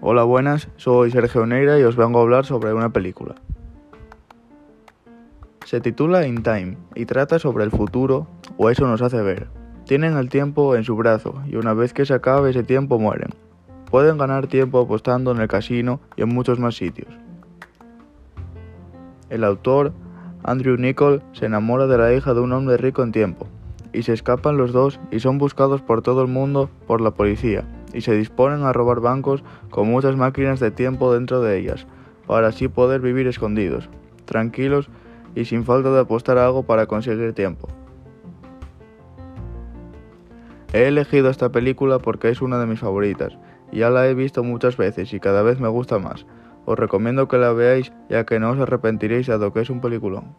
Hola, buenas, soy Sergio Neira y os vengo a hablar sobre una película. Se titula In Time y trata sobre el futuro, o eso nos hace ver. Tienen el tiempo en su brazo y una vez que se acabe ese tiempo mueren. Pueden ganar tiempo apostando en el casino y en muchos más sitios. El autor, Andrew Nichol, se enamora de la hija de un hombre rico en tiempo, y se escapan los dos y son buscados por todo el mundo por la policía, y se disponen a robar bancos con muchas máquinas de tiempo dentro de ellas, para así poder vivir escondidos, tranquilos y sin falta de apostar algo para conseguir tiempo. He elegido esta película porque es una de mis favoritas, ya la he visto muchas veces y cada vez me gusta más. Os recomiendo que la veáis ya que no os arrepentiréis dado que es un peliculón.